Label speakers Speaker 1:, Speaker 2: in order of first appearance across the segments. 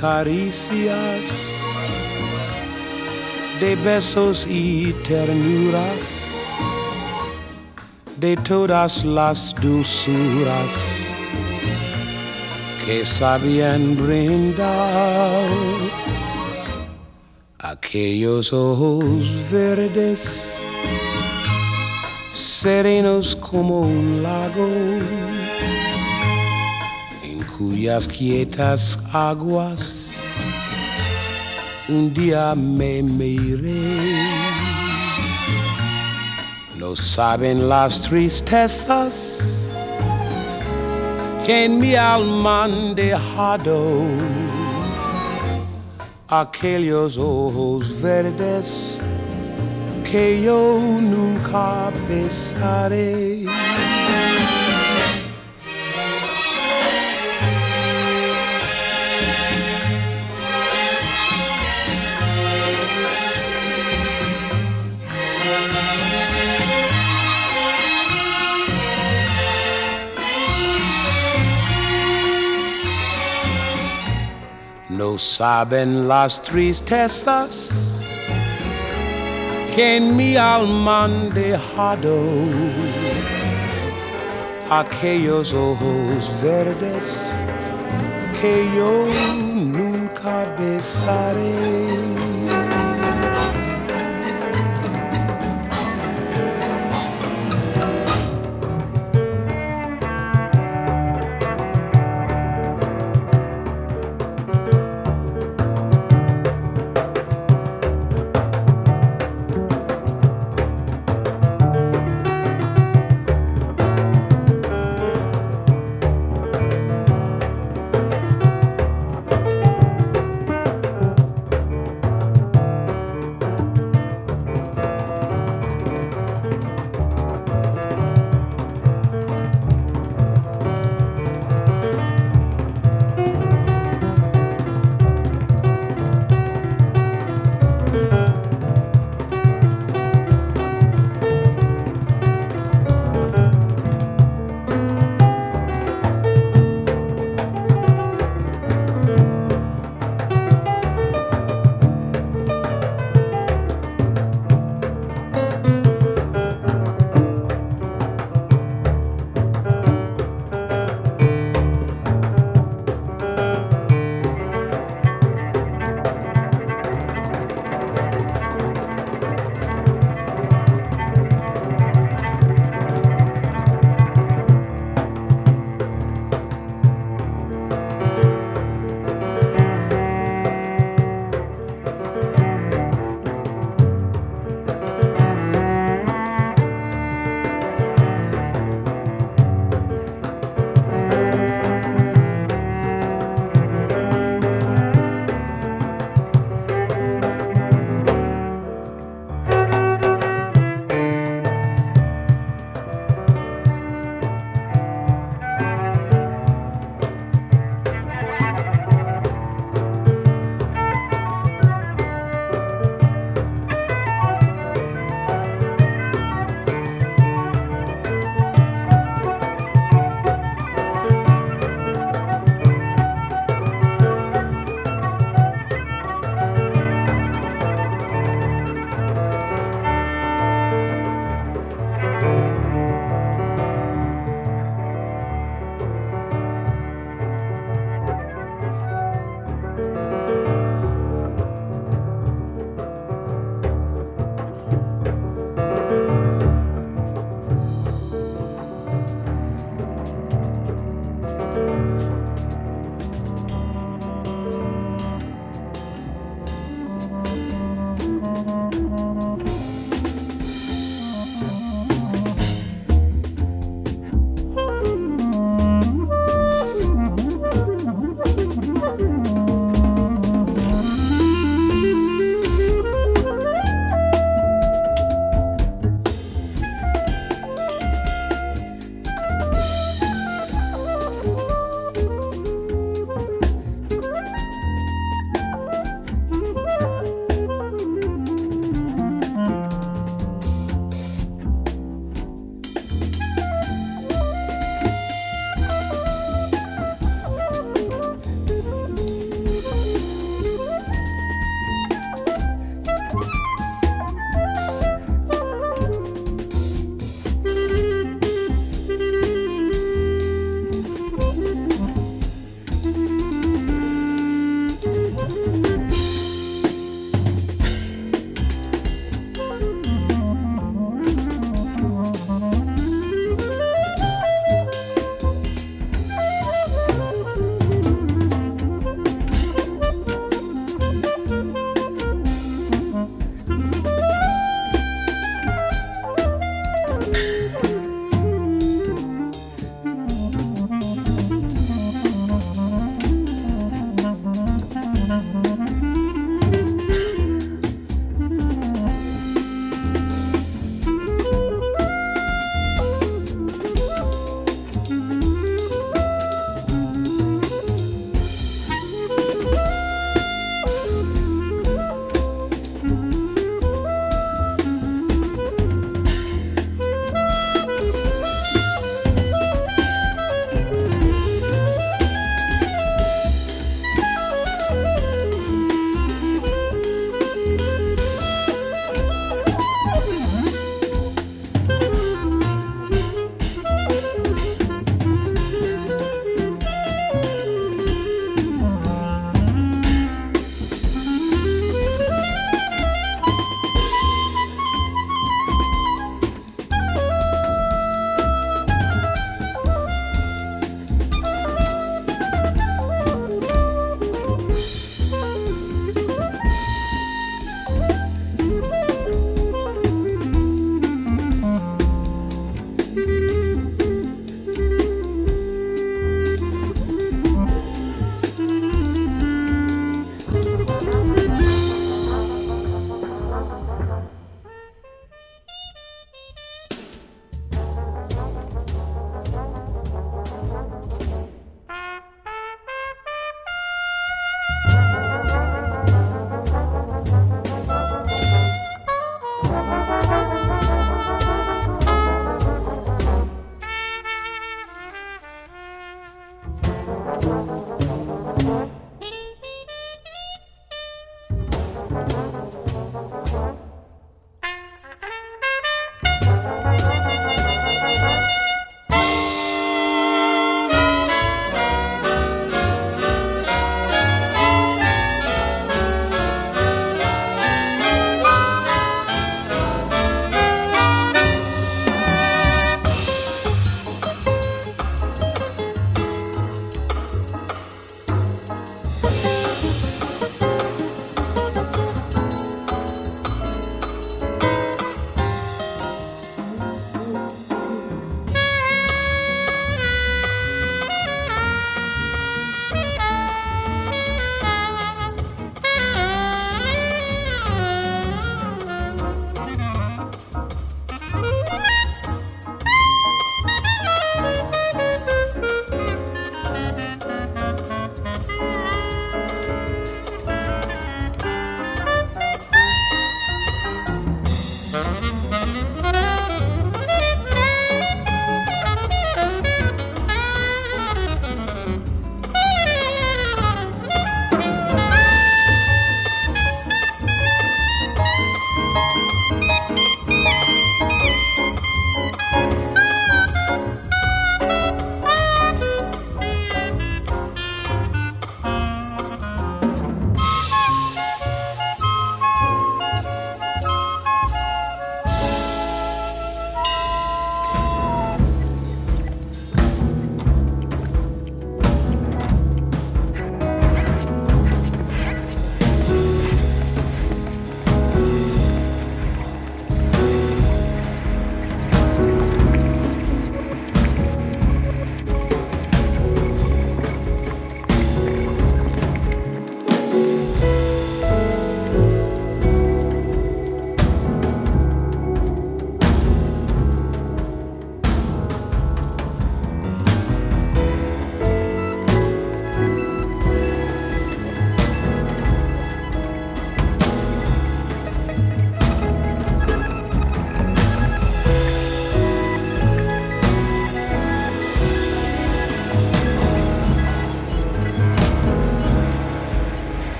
Speaker 1: caricias, de besos y ternuras, de todas las dulzuras que sabían brindar aquellos ojos verdes, serenos como un lago suyas quietas aguas un día me miré. No saben las tristezas que en mi alma han dejado aquellos ojos verdes que yo nunca besaré. No saben las tristezas que en mi alma han dejado aquellos ojos verdes que yo nunca besaré.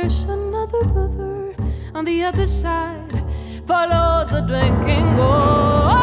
Speaker 2: there's another river on the other side. Follow the drinking
Speaker 3: water.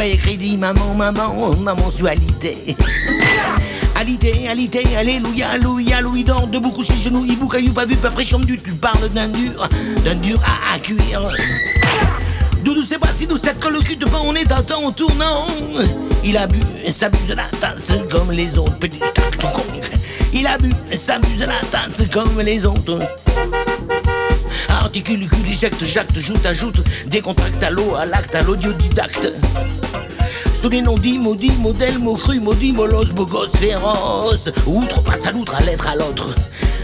Speaker 3: Payes crédit, maman, maman, ma mensualité Alité, alité, alléluia, alléluia, louis d'or, debout couché, genoux, hibou, caillou, pas vu, pas pression du, tu parles d'un dur, d'un dur à, à cuire. Doudou, c'est pas si doux, cette colle cul pas, on est temps en tournant. Il a bu s'abuse la tasse comme les autres petits il a bu à la tasse comme les autres. Articule, cul, éjecte, jacte, joute, ajoute, décontracte à l'eau, à l'acte, à l'audiodidacte. Sous les noms dits, maudits, modèles, mots crus, maudits, molosses, beau gosse, féroce. Outre, passe à l'outre, à l'être, à l'autre.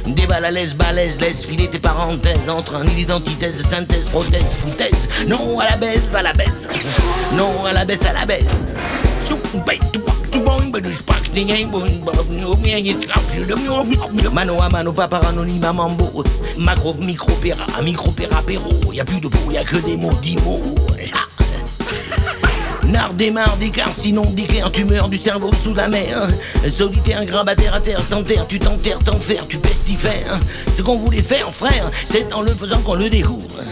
Speaker 3: Déballe à l'aise, balèze, laisse filer tes parenthèses entre un identité, synthèse, prothèse, foutaise. Non à la baisse, à la baisse. Non à la baisse, à la baisse. Mano à mano, papa anonyme à mambo. Macro, micro, péra, micro, péra, péro. Y'a plus de mots, y'a que des mots, dix mots. Nard démarre d'écart, sinon d'équerre, tu meurs du cerveau sous la mer. Solitaire, grabataire à terre, sans terre, tu t'enterres, t'enferres, tu pestifères. Ce qu'on voulait faire, frère, c'est en le faisant qu'on le découvre.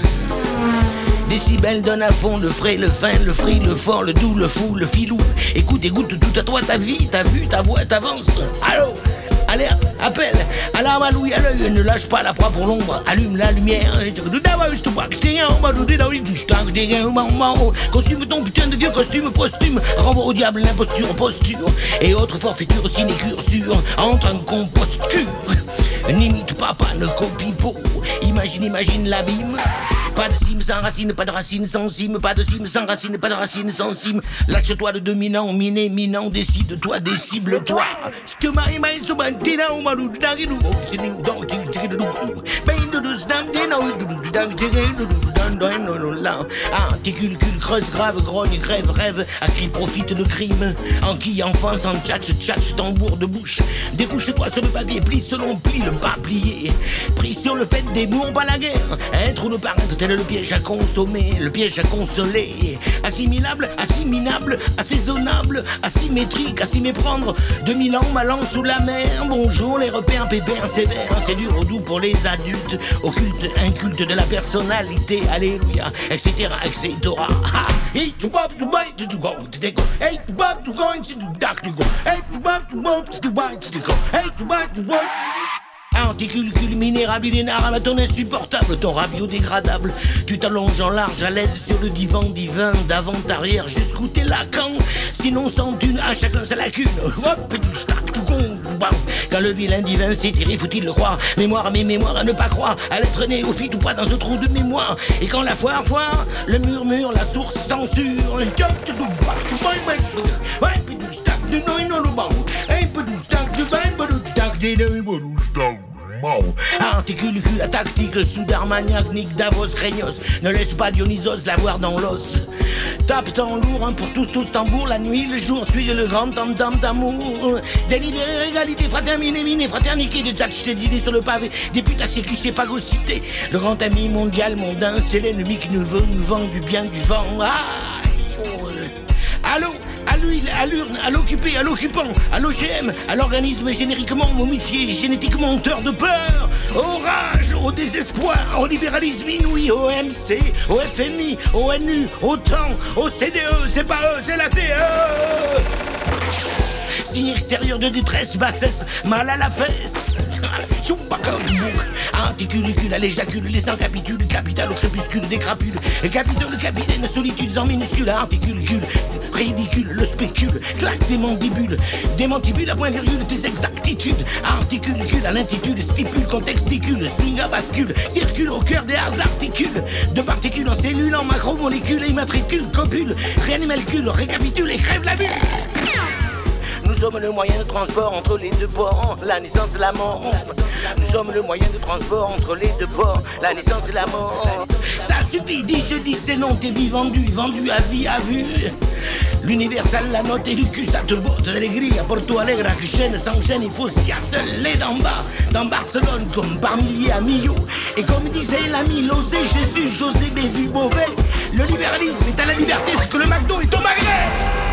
Speaker 3: Décibel donne à fond le frais, le fin, le frit, le fort, le doux, le fou, le filou. Écoute, écoute tout à toi, ta vie, ta vue, ta voix, t'avance. Allô Alerte, appel, alarme à l'ouïe, à l'œil, ne lâche pas la proie pour l'ombre, allume la lumière. Consume ton putain de vieux costume posthume, renvoie au diable l'imposture posture, et autres forfaitures sinécures sûres, entre un composture. N'imite papa, ne copie pas. Imagine, imagine l'abîme. Pas de cime sans racine, pas de racine sans cime, pas de cime sans racine, pas de racine sans cime. Lâche-toi le dominant, miné, minant, décide-toi, décible-toi. Que marie maïs ou bantina ou malou, nous, donc Articule, creuse, grave, grogne, grève, rêve, à qui profite le crime. En qui enfance, en tchatch, tchatch, tambour de bouche. Découche-toi sur le papier, plie selon pli, le pas plié. Pris sur le fait des mots, pas la guerre. Être ou ne pas être, le piège à consommer, le piège à consoler. Assimilable, assimilable, assaisonnable, asymétrique, à s'y méprendre. 2000 ans, mal an sous la mer. Bonjour, les repères pépères sévères. C'est dur au doux pour les adultes. Occulte, inculte de la personnalité. Alléluia, etc., etc. Hey, to bop to bite to go to. Hey, go the dark go. Hey, go. Hey. Anticule, ton insupportable, ton rabio dégradable. Tu t'allonges en large à l'aise sur le divan divin, d'avant, arrière, jusqu'où t'es lacan. Sinon, sans une, à chacun sa lacune. Hop, quand le vilain divin s'est faut-il le croire Mémoire à mes mémoires à ne pas croire, à l'être né au fit ou pas dans ce trou de mémoire. Et quand la foire foire, le murmure, la source censure. Articule la tactique, soudard maniaque, Nick Davos, Régnos. Ne laisse pas Dionysos l'avoir dans l'os. Tape ton lourd, un pour tous, tous tambour, la nuit, le jour, suis le grand tam d'amour. Délibéré, égalité, fraternité, miné, fraternité, de t'ai d'idées sur le pavé, députation, cliché, phagocyté. Le grand ami mondial, mondain, c'est l'ennemi qui nous veut nous vendre du bien du vent. Ah, Allô, allô à l'urne, à l'occupé, à l'occupant, à l'OGM, à l'organisme génériquement momifié, génétiquement honteur de peur, au rage, au désespoir, au libéralisme inouï, au MC, au FMI, au NU, au temps, au CDE, c'est pas eux, c'est la CE Signe extérieur de détresse, bassesse, mal à la fesse. Articulicule à l'éjacule, les incapitules, capital au crépuscule, des crapules, capitole, capitaine, solitudes en minuscule, articulicule, ridicule, le spécule, claque des mandibules, des mandibules à point virgule, tes exactitudes, articulicule à l'intitule, stipule, contexticule, signe à bascule, circule au cœur des arts articules, de particules en cellules, en macromolécules, immatricule, copule, réanimalcule, récapitule et crève la bulle. Nous sommes le moyen de transport entre les deux ports, la naissance et la mort. Nous sommes le moyen de transport entre les deux ports, la naissance et la mort. Ça suffit, dis je dis c'est non, t'es vie vendu, vendu à vie à vue. L'universal, la note et le cul, ça te botte d'allégria. Porto Alegre, que chaîne s'enchaîne, il faut s'y atteler d'en bas. Dans Barcelone, comme par milliers à Millau. Et comme disait l'ami Losé, Jésus, José, Bévu, Beauvais, le libéralisme est à la liberté ce que le McDo est au magret.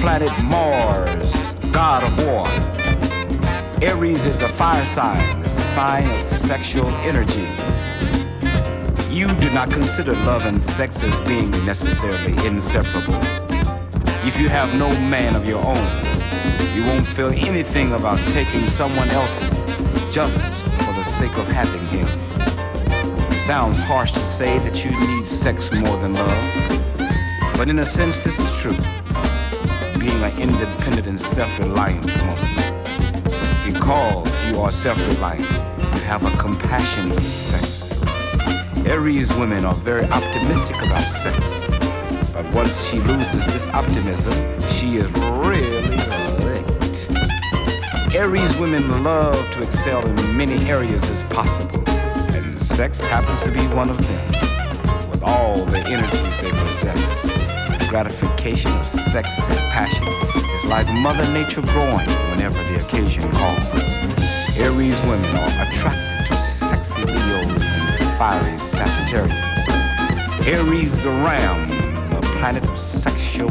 Speaker 4: Planet Mars, god of war. Aries is a fire sign, it's a sign of sexual energy. You do not consider love and sex as being necessarily inseparable. If you have no man of your own, you won't feel anything about taking someone else's just for the sake of having him. It sounds harsh to say that you need sex more than love, but in a sense, this is true. An independent and self reliant woman. Because you are self reliant, you have a compassion for sex. Aries women are very optimistic about sex. But once she loses this optimism, she is really licked. Aries women love to excel in many areas as possible, and sex happens to be one of them. With all the energies they possess, gratification of sex and passion is like Mother Nature growing whenever the occasion calls. Aries women are attracted to sexy Leos and fiery Sagittarius. Aries the ram, the planet of sexual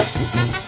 Speaker 4: Música